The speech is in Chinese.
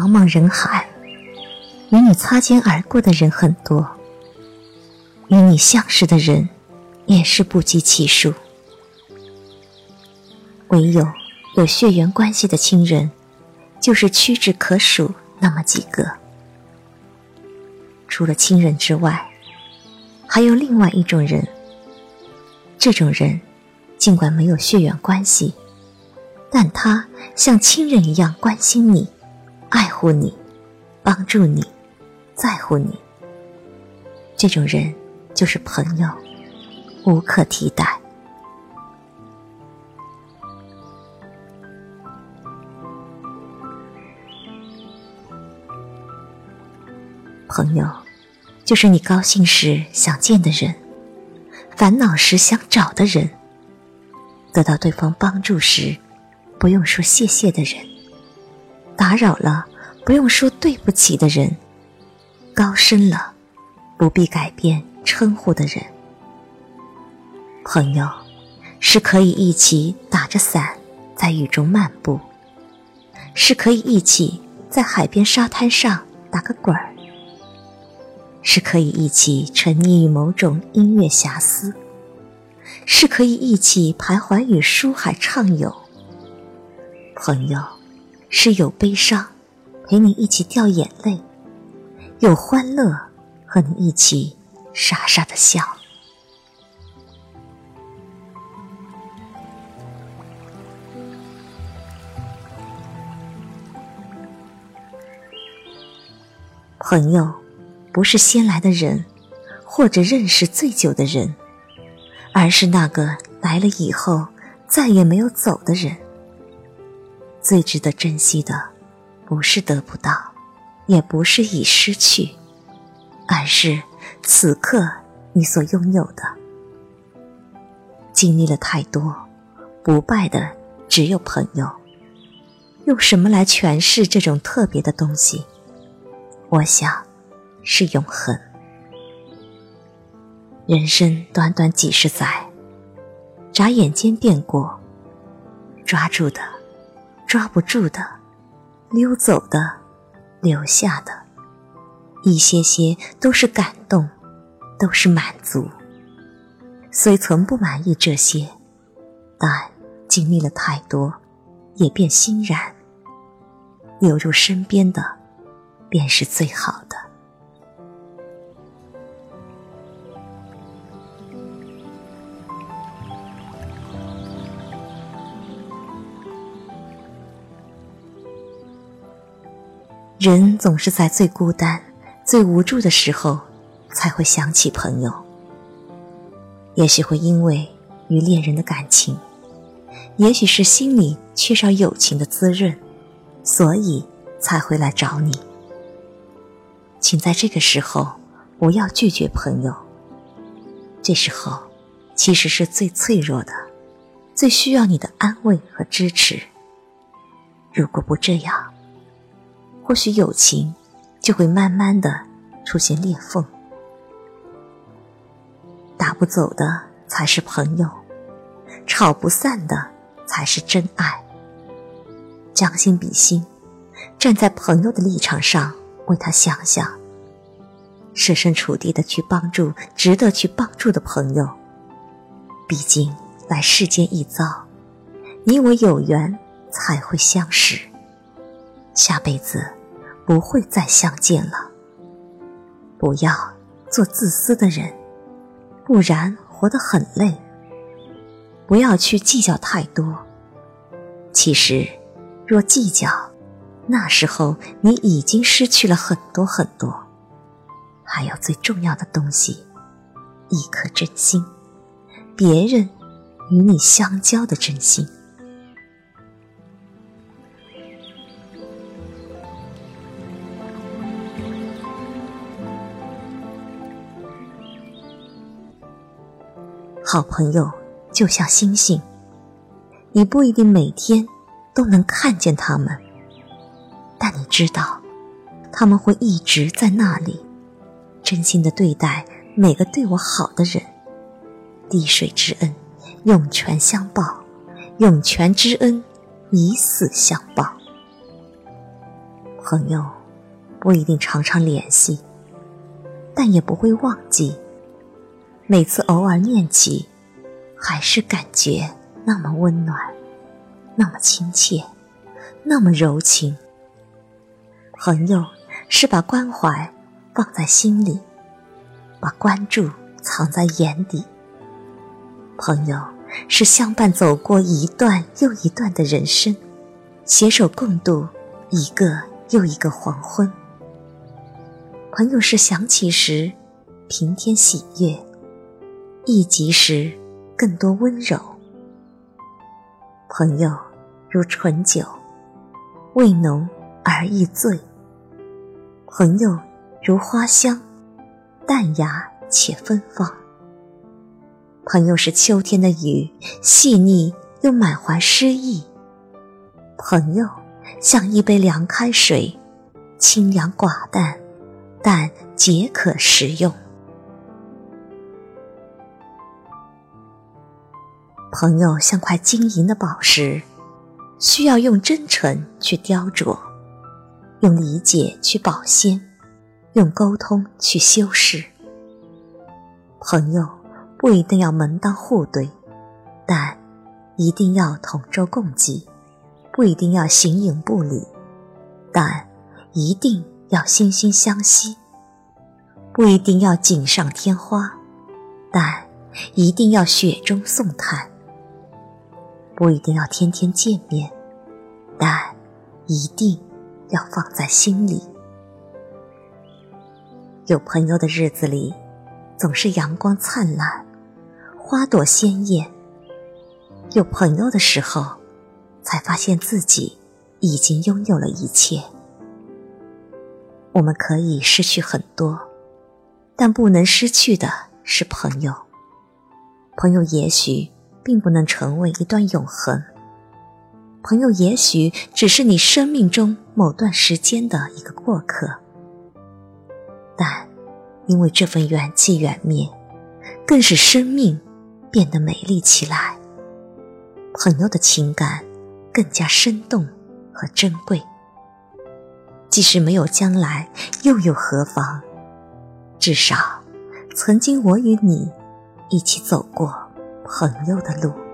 茫茫人海，与你擦肩而过的人很多，与你相识的人也是不计其数。唯有有血缘关系的亲人，就是屈指可数那么几个。除了亲人之外，还有另外一种人。这种人，尽管没有血缘关系，但他像亲人一样关心你。护你，帮助你，在乎你，这种人就是朋友，无可替代。朋友，就是你高兴时想见的人，烦恼时想找的人，得到对方帮助时不用说谢谢的人。打扰了，不用说对不起的人；高深了，不必改变称呼的人。朋友，是可以一起打着伞在雨中漫步，是可以一起在海边沙滩上打个滚儿，是可以一起沉溺于某种音乐遐思，是可以一起徘徊于书海畅游。朋友。是有悲伤，陪你一起掉眼泪；有欢乐，和你一起傻傻的笑。朋友，不是先来的人，或者认识最久的人，而是那个来了以后再也没有走的人。最值得珍惜的，不是得不到，也不是已失去，而是此刻你所拥有的。经历了太多，不败的只有朋友。用什么来诠释这种特别的东西？我想，是永恒。人生短短几十载，眨眼间便过，抓住的。抓不住的，溜走的，留下的，一些些都是感动，都是满足。虽从不满意这些，但经历了太多，也便欣然。留住身边的，便是最好的。人总是在最孤单、最无助的时候，才会想起朋友。也许会因为与恋人的感情，也许是心里缺少友情的滋润，所以才会来找你。请在这个时候不要拒绝朋友。这时候其实是最脆弱的，最需要你的安慰和支持。如果不这样，或许友情就会慢慢的出现裂缝，打不走的才是朋友，吵不散的才是真爱。将心比心，站在朋友的立场上为他想想，设身处地的去帮助值得去帮助的朋友。毕竟来世间一遭，你我有缘才会相识，下辈子。不会再相见了。不要做自私的人，不然活得很累。不要去计较太多。其实，若计较，那时候你已经失去了很多很多。还有最重要的东西，一颗真心，别人与你相交的真心。好朋友就像星星，你不一定每天都能看见他们，但你知道，他们会一直在那里，真心的对待每个对我好的人。滴水之恩，涌泉相报；涌泉之恩，以死相报。朋友不一定常常联系，但也不会忘记。每次偶尔念起，还是感觉那么温暖，那么亲切，那么柔情。朋友是把关怀放在心里，把关注藏在眼底。朋友是相伴走过一段又一段的人生，携手共度一个又一个黄昏。朋友是想起时平添喜悦。一急时，更多温柔。朋友如醇酒，味浓而易醉；朋友如花香，淡雅且芬芳。朋友是秋天的雨，细腻又满怀诗意。朋友像一杯凉开水，清凉寡淡，但皆可食用。朋友像块晶莹的宝石，需要用真诚去雕琢，用理解去保鲜，用沟通去修饰。朋友不一定要门当户对，但一定要同舟共济；不一定要形影不离，但一定要惺惺相惜；不一定要锦上添花，但一定要雪中送炭。不一定要天天见面，但一定要放在心里。有朋友的日子里，总是阳光灿烂，花朵鲜艳。有朋友的时候，才发现自己已经拥有了一切。我们可以失去很多，但不能失去的是朋友。朋友也许。并不能成为一段永恒。朋友也许只是你生命中某段时间的一个过客，但因为这份缘起缘灭，更使生命变得美丽起来。朋友的情感更加生动和珍贵。即使没有将来，又有何妨？至少，曾经我与你一起走过。朋友的路。